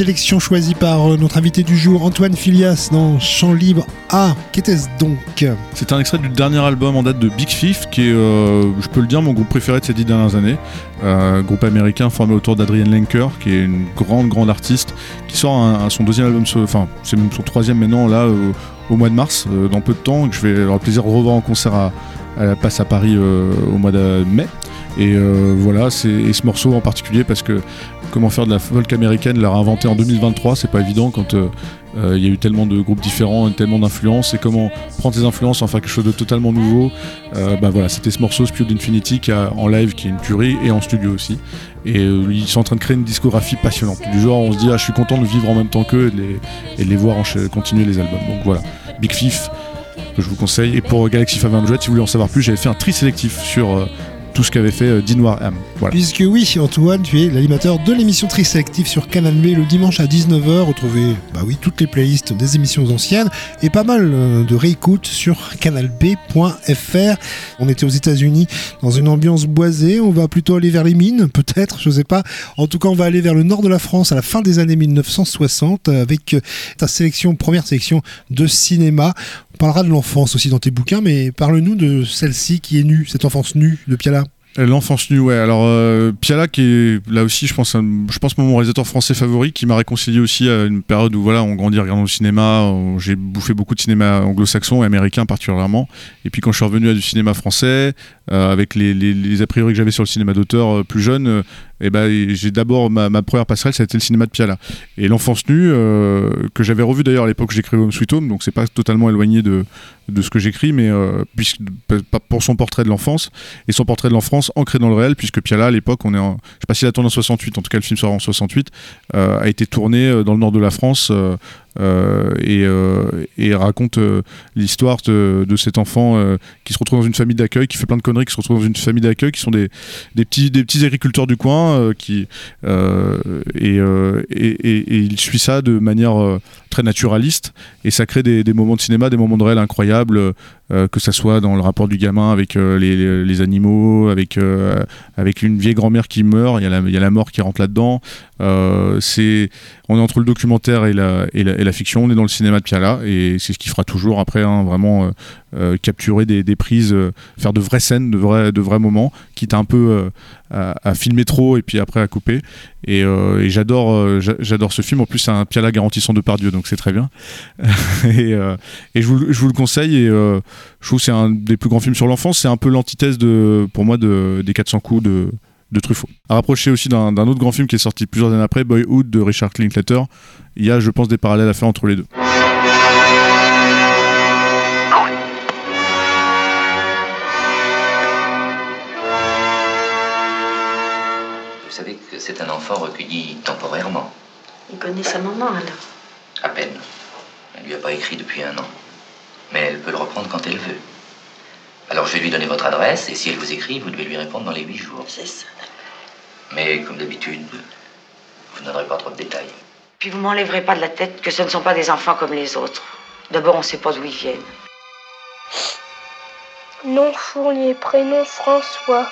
Sélection choisie par euh, notre invité du jour, Antoine Filias, dans Chant Libre. Ah, qu'était-ce donc C'est un extrait du dernier album en date de Big Fifth, qui est, euh, je peux le dire, mon groupe préféré de ces dix dernières années. Euh, groupe américain formé autour d'Adrienne Lenker, qui est une grande, grande artiste, qui sort son deuxième album, enfin, c'est même son troisième maintenant, là, au, mois de mars, dans peu de temps, que je vais avoir le plaisir de revoir en concert à, à la Passe à Paris au mois de mai. Et euh, voilà, c'est et ce morceau en particulier parce que comment faire de la folk américaine, l'a réinventé en 2023, c'est pas évident quand euh, euh, il y a eu tellement de groupes différents, et tellement d'influences, et comment prendre ces influences, en faire quelque chose de totalement nouveau. Euh, bah voilà, c'était ce morceau Spewed Infinity qui a, en live qui est une tuerie et en studio aussi. Et ils sont en train de créer une discographie passionnante. Du genre, on se dit, ah, je suis content de vivre en même temps qu'eux et de les, et de les voir continuer les albums. Donc voilà, Big Fifth que je vous conseille. Et pour Galaxy 500, si vous voulez en savoir plus, j'avais fait un tri sélectif sur tout ce qu'avait fait euh, Dean Warham. Voilà. Puisque oui, Antoine, tu es l'animateur de l'émission Trisélective sur Canal B le dimanche à 19h. Retrouvez bah oui, toutes les playlists des émissions anciennes et pas mal euh, de réécoutes sur canalb.fr. On était aux États-Unis dans une ambiance boisée. On va plutôt aller vers les mines, peut-être, je sais pas. En tout cas, on va aller vers le nord de la France à la fin des années 1960 avec euh, ta sélection, première sélection de cinéma. On parlera de l'enfance aussi dans tes bouquins, mais parle-nous de celle-ci qui est nue, cette enfance nue de Piala. Euh, L'enfance nue, ouais. Alors euh, Piala, qui est là aussi, je pense, je pense mon réalisateur français favori, qui m'a réconcilié aussi à une période où voilà, on grandit en regardant le cinéma. J'ai bouffé beaucoup de cinéma anglo-saxon et américain particulièrement. Et puis quand je suis revenu à du cinéma français, euh, avec les, a priori que j'avais sur le cinéma d'auteur euh, plus jeune, et ben j'ai d'abord ma, première passerelle, ça a été le cinéma de Piala. Et l'enfance nue, euh, que j'avais revu d'ailleurs à l'époque j'écrivais Home Sweet Home, donc c'est pas totalement éloigné de, ce que j'écris, mais euh, puisque, pour son portrait de l'enfance et son portrait de l'enfance ancré dans le réel, puisque Piala à l'époque, on est en, je sais pas s'il a tourné en 68, en tout cas le film sort en 68, euh, a été tourné dans le nord de la France et, euh, et raconte euh, l'histoire de, cet enfant euh, qui se retrouve dans une famille d'accueil, qui fait plein de conneries, qui se retrouve dans une famille d'accueil, qui sont des, petits, des petits agriculteurs du coin, euh, qui, euh, et, euh, il suit ça de manière euh, très naturaliste, et ça crée des, des moments de cinéma, des moments de réel incroyables, euh, que ça soit dans le rapport du gamin avec euh, les, animaux, avec, euh, avec une vieille grand-mère qui meurt, il y, a la- mort qui rentre là-dedans. On est entre le documentaire et la, et, la, et la fiction, on est dans le cinéma de Piala, et c'est ce qui fera toujours après, hein, vraiment euh, capturer des, prises, euh, faire de vraies scènes, de vrais, de vrais moments, quitte un peu euh, à, filmer trop et puis après à couper. Et, j'adore, j'a- j'adore ce film. En plus, c'est un Piala garantissant de Pardieu, donc c'est très bien. et je, vous, le conseille. Et je trouve que c'est un des plus grands films sur l'enfance. C'est un peu l'antithèse de, pour moi, de, des 400 coups de, de Truffaut. À rapprocher aussi d'un autre grand film qui est sorti plusieurs années après, Boyhood de Richard Linklater. Il y a, je pense, des parallèles à faire entre les deux. C'est un enfant recueilli temporairement, Il connaît sa maman alors. à peine. Elle lui a pas écrit depuis un an. Mais elle peut le reprendre quand elle veut. Alors je vais lui donner votre adresse et si elle vous écrit, vous devez lui répondre dans les huit jours. C'est ça. Mais comme d'habitude, vous ne donnerez pas trop de détails. Puis vous m'enlèverez pas de la tête que ce ne sont pas des enfants comme les autres. D'abord, on ne sait pas d'où ils viennent. Nom Fournier, prénom François.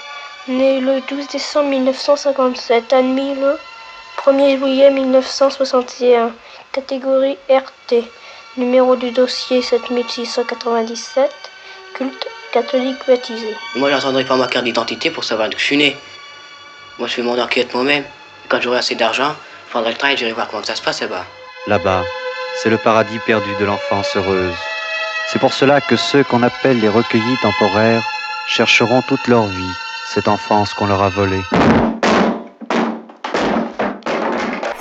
Né le 12 décembre 1957, admis le 1er juillet 1961. Catégorie RT. Numéro du dossier 7697. Culte catholique baptisé. Moi, j'attendrai pas ma carte d'identité pour savoir d'où je suis né. Moi, je fais mon enquête moi-même. Quand j'aurai assez d'argent, je prendrai le train et j'irai voir comment ça se passe là-bas. Là-bas, c'est le paradis perdu de l'enfance heureuse. C'est pour cela que ceux qu'on appelle les recueillis temporaires chercheront toute leur vie cette enfance qu'on leur a volée.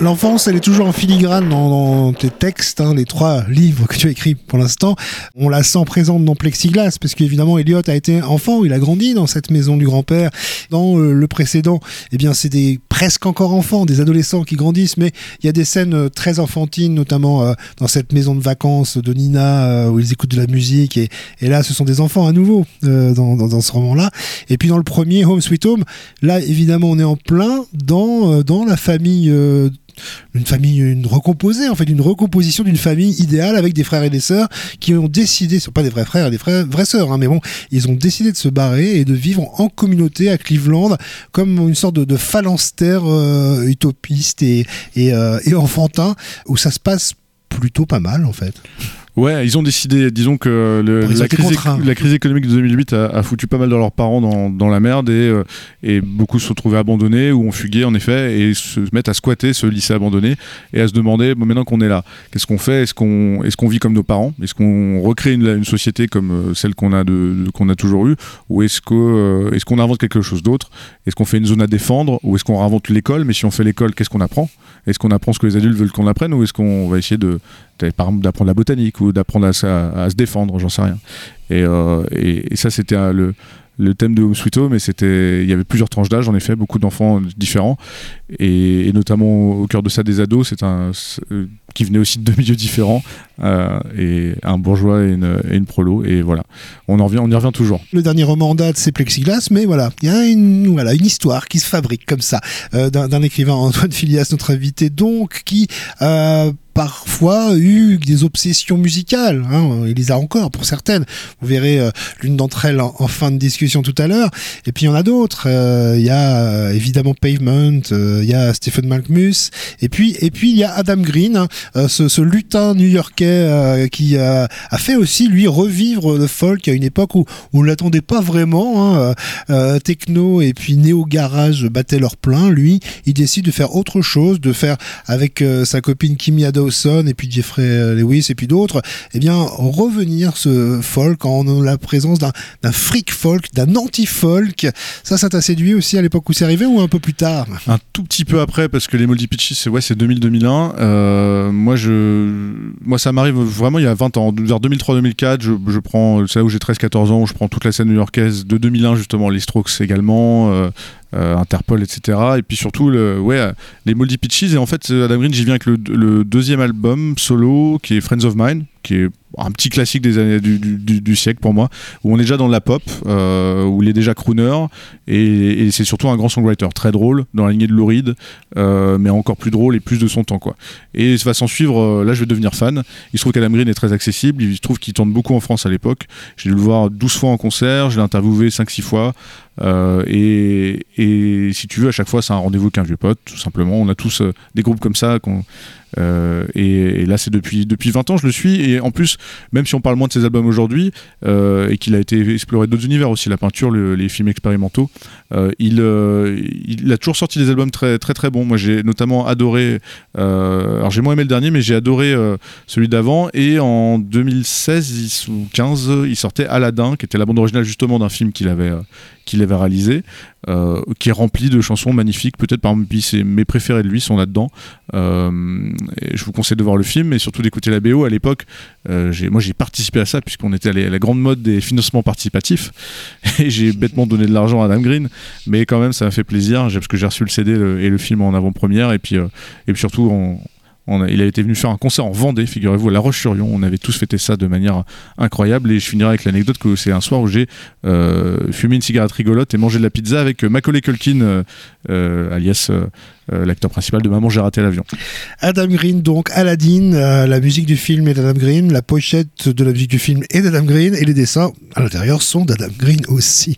L'enfance, elle est toujours en filigrane dans, dans tes textes, hein, les trois livres que tu as écrits pour l'instant. On la sent présente dans Plexiglas, parce qu'évidemment, Elliot a été enfant, il a grandi dans cette maison du grand-père. Dans euh, le précédent, eh bien, c'est des presque encore enfants, des adolescents qui grandissent, mais il y a des scènes euh, très enfantines, notamment euh, dans cette maison de vacances de Nina, euh, où ils écoutent de la musique, et, et là, ce sont des enfants à nouveau dans, dans, dans ce roman-là. Et puis dans le premier, Home Sweet Home, là, évidemment, on est en plein dans, dans la famille. Une famille, une recomposée, en fait, une recomposition d'une famille idéale avec des frères et des sœurs qui ont décidé, ce sont pas des vrais frères et des vrais, vraies sœurs, hein, mais bon, ils ont décidé de se barrer et de vivre en communauté à Cleveland comme une sorte de, de phalanstère euh, utopiste et, et, euh, et enfantin où ça se passe plutôt pas mal en fait. Ouais, ils ont décidé, disons que le- Bon, la, crise, contraints. la crise économique de 2008 a, a foutu pas mal de leurs parents dans, dans la merde et, euh, et beaucoup se sont trouvés abandonnés ou ont fugué en effet et se mettent à squatter ce lycée abandonné et à se demander bon, maintenant qu'on est là, qu'est-ce qu'on fait? Est-ce qu'on est qu'on vit comme nos parents? Est-ce qu'on recrée une, une société comme euh, celle qu'on a, de, de- qu'on a toujours eue? Ou est-ce que, euh, est-ce qu'on invente quelque chose d'autre? Est-ce qu'on fait une zone à défendre? Ou est-ce qu'on réinvente l'école? Mais si on fait l'école, qu'est-ce qu'on apprend? Est-ce qu'on apprend ce que les adultes veulent qu'on apprenne? Ou est-ce qu'on va essayer de, de- par exemple d'apprendre la botanique? Ou d'apprendre à, se- défendre, j'en sais rien. Et, euh, ça, c'était euh, le, thème de Home Sweet Home, c'était, il y avait plusieurs tranches d'âge, en effet, beaucoup d'enfants différents, et, notamment au cœur de ça des ados, c'est un euh, qui venait aussi de deux milieux différents, euh, et un bourgeois et une, prolo, et voilà, on y revient toujours. Le dernier roman en date, c'est Plexiglas, mais voilà, il y a une, histoire qui se fabrique comme ça, euh, d'un écrivain, Antoine Filias, notre invité, donc, qui parfois eu des obsessions musicales. Hein, il les a encore pour certaines. Vous verrez euh, l'une d'entre elles en, fin de discussion tout à l'heure. Et puis il y en a d'autres. Euh, Il y a euh, évidemment Pavement, il y a Stephen Malkmus, et puis et puis il y a Adam Green, hein, ce, lutin new-yorkais qui a fait aussi lui revivre le folk à une époque où, où on l'attendait pas vraiment. Hein, techno et puis néo garage battaient leur plein. Lui, il décide de faire autre chose, de faire avec sa copine Kimia Et puis Jeffrey euh, Lewis et puis d'autres, eh bien revenir ce folk en la présence d'un freak folk, d'un anti-folk. Ça, ça t'a séduit aussi à l'époque où c'est arrivé ou un peu plus tard? Un tout petit peu après, parce que les Moldy Pitches, c'est ouais, c'est 2000-2001. Euh, moi, moi, ça m'arrive vraiment il y a 20 ans, vers 2003-2004. Je, je prends, c'est là où j'ai 13-14 ans, où je prends toute la scène new-yorkaise de 2001 justement, les Strokes également. euh, euh, Interpol, etc. Et puis surtout, ouais, les Moldy Pitches. Et en fait, Adam Green, j'y viens avec le deuxième album solo qui est Friends of Mine, qui est un petit classique des années du, du- siècle pour moi, où on est déjà dans la pop, euh, où il est déjà crooner, et, c'est surtout un grand songwriter, très drôle, dans la lignée de Lou Reed, euh, mais encore plus drôle et plus de son temps. quoi. Et ça va s'en suivre, euh, là je vais devenir fan. Il se trouve qu'Adam Green est très accessible, il se trouve qu'il tourne beaucoup en France à l'époque. J'ai dû le voir 12 fois en concert, je l'ai interviewé 5-6 fois. Et, et si tu veux, à chaque fois, c'est un rendez-vous qu'un vieux pote, tout simplement. On a tous des groupes comme ça. qu'on- euh, et, là, c'est depuis, depuis 20 ans, je le suis. Et en plus, même si on parle moins de ses albums aujourd'hui, euh, et qu'il a été exploré d'autres univers aussi, la peinture, le- les films expérimentaux, euh, il, a toujours sorti des albums très très très bons. Moi, j'ai notamment adoré. alors, j'ai moins aimé le dernier, mais j'ai adoré celui d'avant. Et en 2016 il- ou 15, il sortait Aladdin, qui était la bande originale justement d'un film qu'il avait qu'il avait réalisé, euh, qui est rempli de chansons magnifiques. Peut-être parmi mes préférés de lui sont là-dedans. Euh, je vous conseille de voir le film et surtout d'écouter la BO. À l'époque, euh, moi j'ai participé à ça puisqu'on était à la, grande mode des financements participatifs et j'ai bêtement donné de l'argent à Adam Green, mais quand même ça m'a fait plaisir parce que j'ai reçu le CD et le film en avant-première et puis et puis surtout on- il a été venu faire un concert en Vendée, figurez-vous, à La Roche-sur-Yon. On avait tous fêté ça de manière incroyable. Et je finirai avec l'anecdote que c'est un soir où j'ai euh, fumé une cigarette rigolote et mangé de la pizza avec euh, Macaulay Culkin, euh, alias l'acteur principal de Maman, j'ai raté l'avion. Adam Green, donc Aladdin, la musique du film est d'Adam Green, la pochette de la musique du film est d'Adam Green, et les dessins à l'intérieur sont d'Adam Green aussi.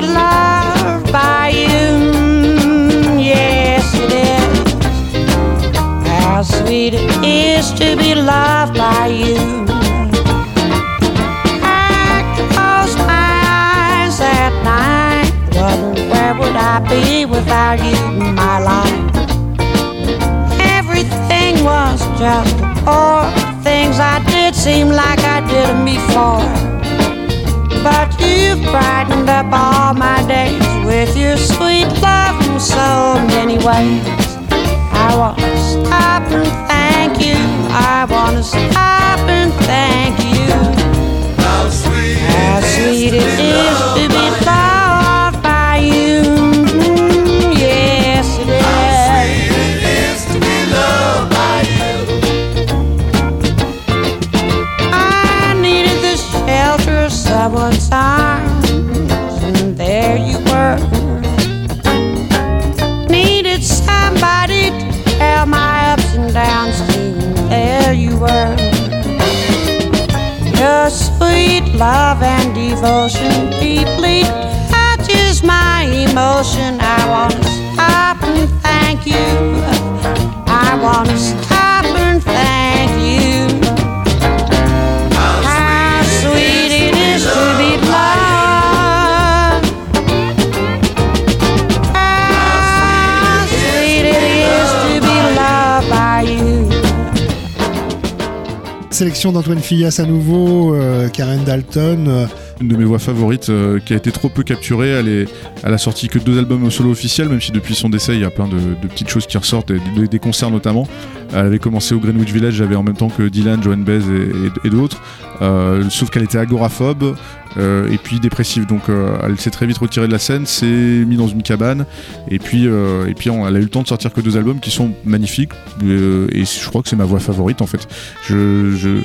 To be loved by you. Yes, it is. How sweet it is to be loved by you. I close my eyes at night, wonder where would I be without you in my life. Everything was just a. Things I did seem like I did them before. But you've brightened up all sweet love in so many ways. I wanna stop and thank you. I wanna stop and thank you. How sweet, How sweet it is to be love and devotion deeply touches my emotion. I wanna Sélection d'Antoine Filias à nouveau, euh, Karen Dalton. Une de mes voix favorites euh, qui a été trop peu capturée. Elle, est, elle a sorti que deux albums solo officiels, même si depuis son décès, il y a plein de, petites choses qui ressortent, des, des- concerts notamment. Elle avait commencé au Greenwich Village, j'avais en même temps que Dylan, Joan Baez et, et- et d'autres. Euh, sauf qu'elle était agoraphobe euh, et puis dépressive. Donc elle s'est très vite retirée de la scène, s'est mise dans une cabane. Et puis, et puis elle a eu le temps de sortir que deux albums qui sont magnifiques. et je crois que c'est ma voix favorite en fait. Je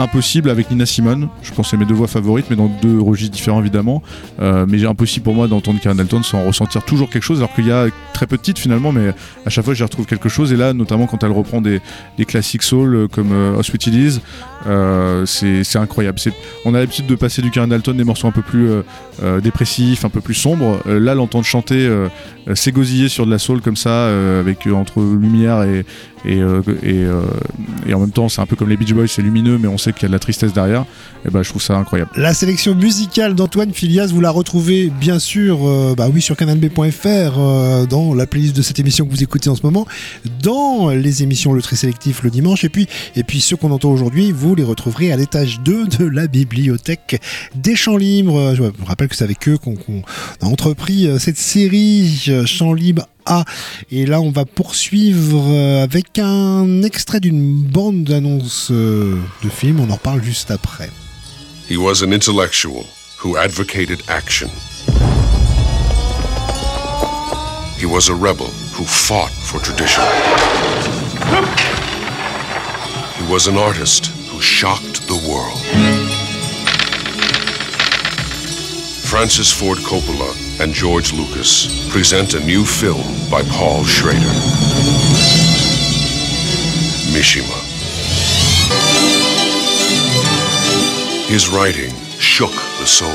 Impossible avec Nina Simone, je pense que c'est mes deux voix favorites, mais dans deux registres différents évidemment. Euh, mais impossible pour moi d'entendre Karen Dalton sans ressentir toujours quelque chose, alors qu'il y a très peu de titres finalement, mais à chaque fois j'y retrouve quelque chose. Et là, notamment quand elle reprend des, classiques soul euh, comme euh, euh, c'est incroyable. On a l'habitude de passer du Karen Dalton des morceaux un peu plus dépressifs, un peu plus sombres. Là, l'entendre chanter, s'égosiller sur de la soul comme ça, avec entre lumière et, et, euh, euh, et en même temps, c'est un peu comme les Beach Boys, c'est lumineux, mais on sait qu'il y a de la tristesse derrière. Et ben, je trouve ça incroyable. La sélection musicale d'Antoine Filias, vous la retrouvez bien sûr euh, bah oui, sur canalb.fr euh, dans la playlist de cette émission que vous écoutez en ce moment, dans les émissions Le Tri Sélectif le dimanche, et puis, et puis ceux qu'on entend aujourd'hui, vous les retrouverez à l'étage 2 de la bibliothèque des Champs Libres. Je vous rappelle que c'est avec eux qu'on a entrepris cette série Champs Libres A. Et là, on va poursuivre euh, avec un extrait d'une bande d'annonce euh, de film. On en reparle juste après. He was an intellectual who advocated action. He was a rebel who fought for tradition. He was an artist who shocked the world. Francis Ford Coppola and George Lucas present a new film by Paul Schrader. Mishima. His writing shook the soul.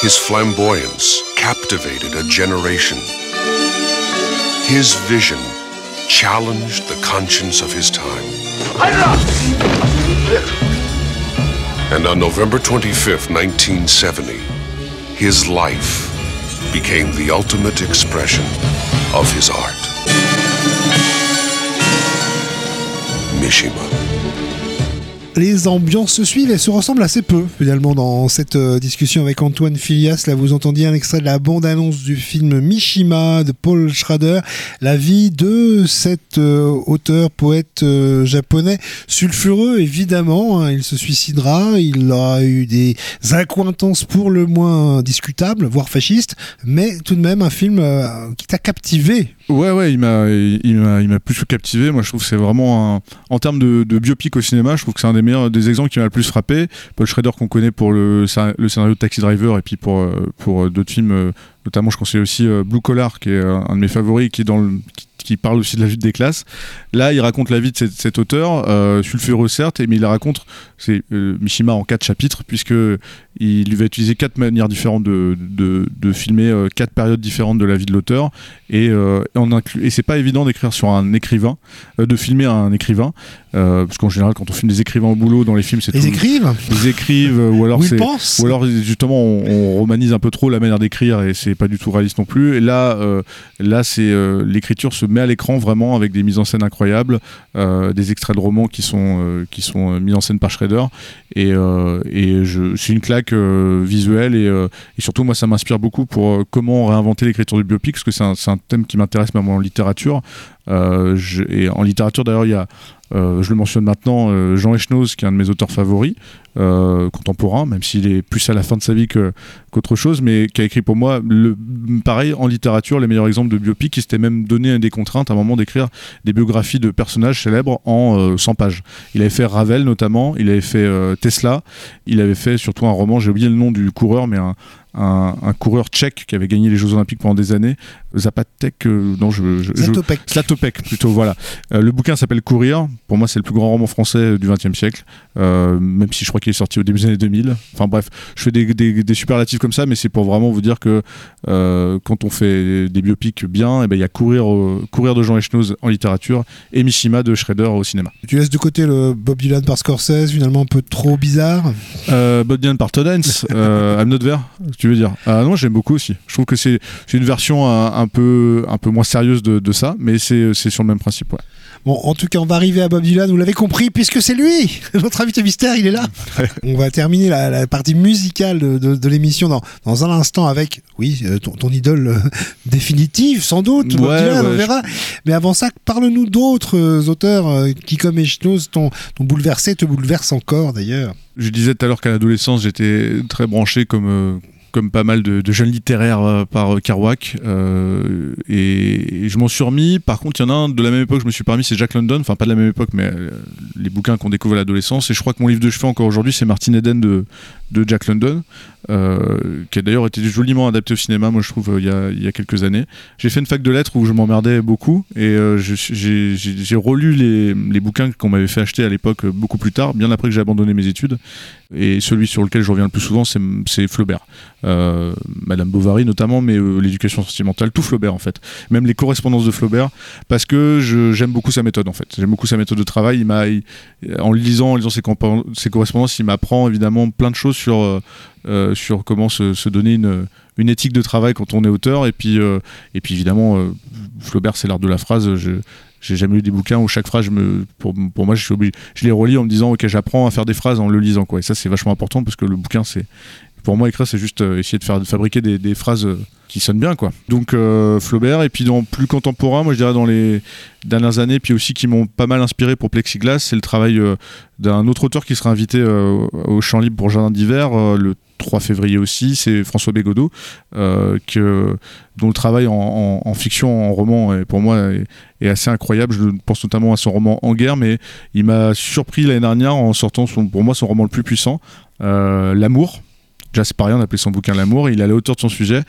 His flamboyance captivated a generation. His vision challenged the conscience of his time. And on November 25th, 1970, his life became the ultimate expression of his art. Mishima. Les ambiances se suivent et se ressemblent assez peu finalement dans cette euh, discussion avec Antoine Filias. Là, vous entendiez un extrait de la bande-annonce du film Mishima de Paul Schrader, la vie de cet euh, auteur, poète euh, japonais sulfureux évidemment. hein. il se suicidera, il aura eu des accointances pour le moins discutables, voire fascistes, mais tout de même un film qui t'a captivé. Ouais, ouais, il m'a, il m'a, il m'a plus que captivé. Moi, je trouve que c'est vraiment un, en termes de, de biopic au cinéma, je trouve que c'est un des des exemples qui m'a le plus frappé. Paul Schrader qu'on connaît pour le, le scénario de Taxi Driver et puis pour, euh, pour euh, d'autres films, euh, notamment je conseille aussi Blue Collar, qui est un de mes favoris, qui est dans le, qui, parle aussi de la lutte des classes. Là, il raconte la vie de cet, auteur, euh, sulfureux certes, mais il la raconte, c'est Mishima en quatre chapitres, puisque il va utiliser quatre manières différentes de, de, de filmer euh, quatre périodes différentes de la vie de l'auteur, et, euh, on inclut- et c'est pas évident d'écrire sur un écrivain, euh, de filmer un écrivain, euh, parce qu'en général, quand on filme des écrivains au boulot dans les films, c'est Les écrivent ils écrivent ou alors c'est pensent. ou alors justement on, on romanise un peu trop la manière d'écrire et c'est pas du tout réaliste non plus. Et là là c'est l'écriture se met à l'écran vraiment avec des mises en scène incroyables des extraits de romans qui sont qui sont mis en scène par Schrader. Et et, et je, c'est une claque euh, visuelle et, euh, et surtout moi ça m'inspire beaucoup pour euh, comment réinventer l'écriture du biopic parce que c'est un, thème qui m'intéresse même en littérature. Et en littérature d'ailleurs il y a je le mentionne maintenant Jean Echnoz qui est un de mes auteurs favoris euh, contemporain même s'il est plus à la fin de sa vie que- qu'autre chose mais qui a écrit pour moi le, pareil en littérature les meilleurs exemples de biopic qui s'était même donné des contraintes à un moment d'écrire des biographies de personnages célèbres en euh, 100 pages. Il avait fait Ravel notamment il avait fait euh, Tesla il avait fait surtout un roman j'ai oublié le nom du coureur mais un, un, un coureur tchèque qui avait gagné les Jeux Olympiques pendant des années Zapatek euh, non je, je, je- plutôt voilà. Euh, le bouquin s'appelle Courir. Pour moi c'est le plus grand roman français du XXe siècle. Euh, même si je crois qu'il est sorti au début des années 2000 enfin bref je fais des, des, des superlatifs comme ça mais c'est pour vraiment vous dire que euh, quand on fait des biopics bien eh ben, il y a Courir, euh, Courir de Jean Echnoz en littérature et Mishima de Schrader au cinéma Tu laisses de côté le Bob Dylan par Scorsese, finalement un peu trop bizarre. Euh, Bob Dylan par Todd Haynes, euh, I'm Not There, tu veux dire Ah non, j'aime beaucoup aussi. Je trouve que c'est une version un, un peu un peu moins sérieuse de, de ça, mais c'est c'est sur le même principe. Ouais. Bon, en tout cas, on va arriver à Bob Dylan, vous l'avez compris, puisque c'est lui Notre invité mystère, il est là On va terminer la, la partie musicale de, de- de l'émission dans, dans un instant avec, oui, euh, ton, ton idole euh, définitive, sans doute, Bob Dylan, ouais, on verra. Mais avant ça, parle-nous d'autres euh, auteurs euh, qui, comme Echnoz, t'ont t'ont bouleversé, te bouleversent encore d'ailleurs. Je disais tout à l'heure qu'à l'adolescence, j'étais très branché comme comme pas mal de, jeunes littéraires euh, par euh, Kerouac euh, et, je m'en suis remis. Par contre, il y en a un de la même époque, je me suis permis, c'est Jack London. Enfin, pas de la même époque, mais les bouquins qu'on découvre à l'adolescence. Et je crois que mon livre de chevet encore aujourd'hui, c'est Martin Eden de, de Jack London, euh, qui a d'ailleurs été joliment adapté au cinéma, moi je trouve, euh, il y y a quelques années. J'ai fait une fac de lettres où je m'emmerdais beaucoup et euh, j'ai relu les, les bouquins qu'on m'avait fait acheter à l'époque beaucoup plus tard, bien après que j'ai abandonné mes études. Et celui sur lequel je reviens le plus souvent, c'est Flaubert. Madame Bovary notamment, mais l'éducation sentimentale, tout Flaubert en fait. Même les correspondances de Flaubert, parce que j'aime beaucoup sa méthode en fait. J'aime beaucoup sa méthode de travail. En lisant, en lisant ses correspondances, il m'apprend évidemment plein de choses sur, euh, euh, sur comment se, donner une, éthique de travail quand on est auteur. Et puis, euh, et puis évidemment, Flaubert, c'est l'art de la phrase. Je, j'ai jamais lu des bouquins où chaque phrase, pour moi, je suis obligé, je les relis en me disant, ok, j'apprends à faire des phrases en le lisant, quoi. Et ça, c'est vachement important parce que le bouquin, c'est, pour moi, écrire, c'est juste euh, essayer de faire, fabriquer des, phrases euh, qui sonnent bien, quoi. Donc euh, Flaubert, et puis dans plus contemporain, moi, je dirais dans les dernières années, puis aussi qui m'ont pas mal inspiré pour Plexiglas, c'est le travail d'un autre auteur qui sera invité au Champ Libre pour Jardin d'hiver le 3 février aussi, c'est François Bégodeau, dont le travail en, fiction, en roman, pour moi est, assez incroyable. Je pense notamment à son roman En guerre, mais il m'a surpris l'année dernière en sortant pour moi son roman le plus puissant, L'amour. Rien d'appeler son bouquin L'amour. Il est à la hauteur de son sujet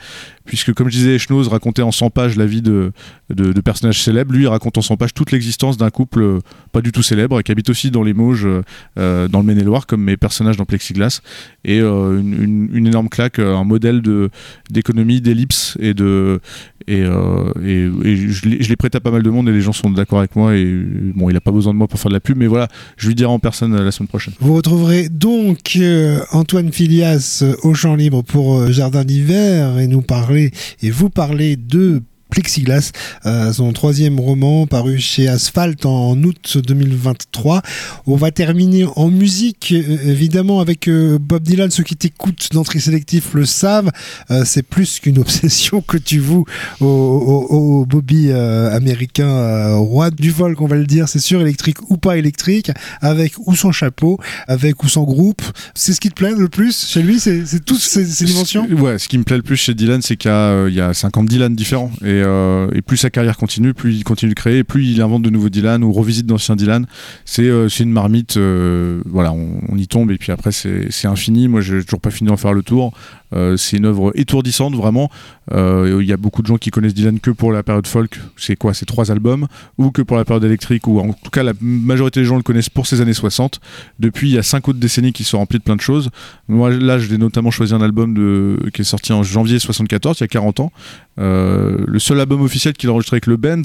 puisque comme je disais, Schnoz racontait en 100 pages la vie de, de, personnages célèbres. Lui, il raconte en 100 pages toute l'existence d'un couple euh, pas du tout célèbre, qui habite aussi dans les Mauges, euh, euh, dans le Maine-et-Loire, comme mes personnages dans Plexiglas. Et une, énorme claque, un modèle d'économie, d'ellipse et de et, et, je l'ai prêté à pas mal de monde et les gens sont d'accord avec moi. Et bon, il a pas besoin de moi pour faire de la pub, mais voilà, je lui dirai en personne la semaine prochaine. Vous retrouverez donc Antoine Filias au champ libre pour Jardin d'hiver et nous parler et vous parler de Plexiglas, euh, son troisième roman paru chez Asphalt en août 2023. On va terminer en musique, euh, évidemment, avec euh, Bob Dylan. Ceux qui t'écoutent d'entrée sélectif le savent. C'est plus qu'une obsession que tu voues au, Bobby américain, roi du folk, on va le dire. C'est sûr, électrique ou pas électrique, avec ou sans chapeau, avec ou sans groupe. C'est ce qui te plaît le plus chez lui? C'est toutes ces, dimensions Ouais, ce qui me plaît le plus chez Dylan, c'est qu'il y, a, euh, il y a 50 Dylan différents. Euh, et plus sa carrière continue, plus il continue de créer, plus il invente de nouveaux Dylan ou revisite d'anciens Dylan. C'est euh, une marmite, euh, voilà, on, y tombe et puis après c'est c'est infini. Moi, j'ai toujours pas fini d'en faire le tour. Euh, c'est une œuvre étourdissante, vraiment. Euh, Il y a beaucoup de gens qui connaissent Dylan que pour la période folk. C'est quoi C'est trois albums ou que pour la période électrique ou en tout cas la majorité des gens le connaissent pour ces années 60. Depuis, il y a cinq autres décennies qui sont remplies de plein de choses. Moi, là, j'ai notamment choisi un album qui est sorti en janvier 74, il y a 40 ans. Euh, le seul album officiel qu'il a enregistré avec le band,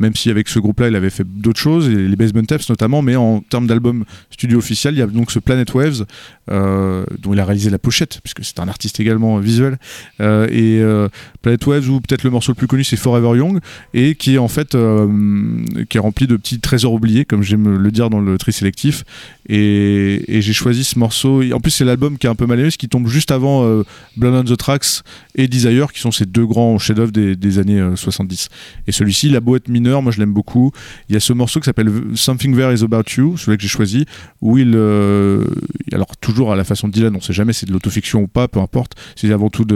même si avec ce groupe-là, il avait fait d'autres choses, et les Basement Tapes notamment, mais en termes d'album studio officiel, il y a donc ce Planet Waves, dont il a réalisé la pochette, puisque c'est un artiste également visuel. Euh, et euh, Planet Waves, ou peut-être le morceau le plus connu, c'est Forever Young, et qui est en fait euh, qui est rempli de petits trésors oubliés, comme j'aime le dire dans le tri sélectif. Et, j'ai choisi ce morceau. En plus, c'est l'album qui est un peu mal aimé, qui tombe juste avant euh, Blood on the Tracks et Desire, qui sont ces deux grands chefs-d'œuvre des, années euh, 70. Et celui-ci, il a beau être mineur, moi je l'aime beaucoup. Il y a ce morceau qui s'appelle Something There Is About You, celui que j'ai choisi, où il, euh, alors toujours à la façon de Dylan, on sait jamais si c'est de l'autofiction ou pas, peu importe. C'est avant tout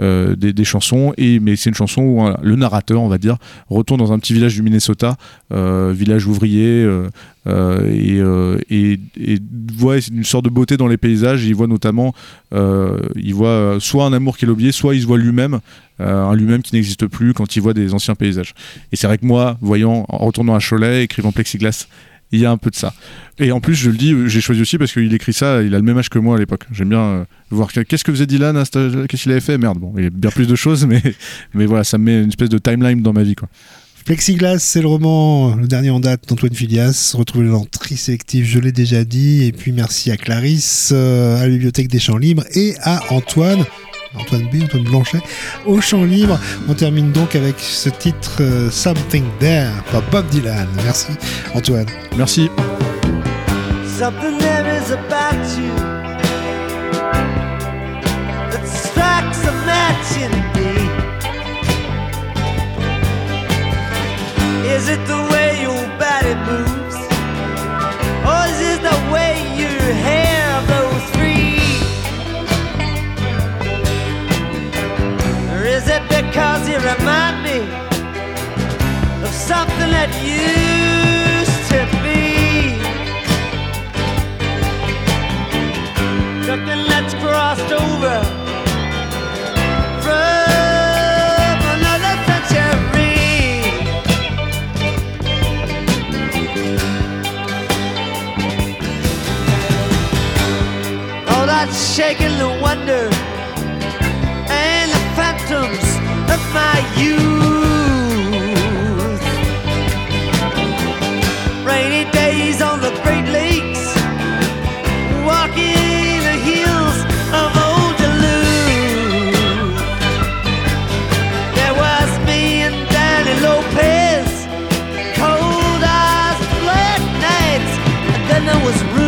euh, des, chansons, et mais c'est une chanson où le narrateur, on va dire, retourne dans un petit village du Minnesota, euh, village ouvrier. euh, et, et, voit une sorte de beauté dans les paysages. Il voit notamment, il voit soit un amour qu'il a oublié, soit il se voit lui-même, un lui-même qui n'existe plus quand il voit des anciens paysages. Et c'est vrai que moi, voyant, en retournant à Cholet, écrivant Plexiglas, il y a un peu de ça. Et en plus, je le dis, j'ai choisi aussi parce qu'il écrit ça, il a le même âge que moi à l'époque. J'aime bien euh, voir que- qu'est-ce que faisait Dylan qu'est-ce qu'il avait fait? Merde, bon, il y a bien plus de choses, mais, mais voilà, ça me met une espèce de timeline dans ma vie. Quoi. Plexiglas, c'est le roman, le dernier en date d'Antoine Filias. Retrouvez-le dans Tri Sélectif, je l'ai déjà dit. Et puis merci à Clarisse, euh, à la Bibliothèque des Champs Libres et à Antoine. Antoine B, Antoine Blanchet, au Champ Libre. On termine donc avec ce titre euh, Something There par Bob Dylan. Merci Antoine. Merci. Something there is about you that strikes a match in me. Is it the way your body moves? Is because you remind me of something that used to be? Something that's crossed over from another century. All that shaking the wonder my youth. Rainy days on the Great Lakes walking the hills of old Duluth. There was me and Danny Lopez, cold eyes, black nights, and then there was Ruth.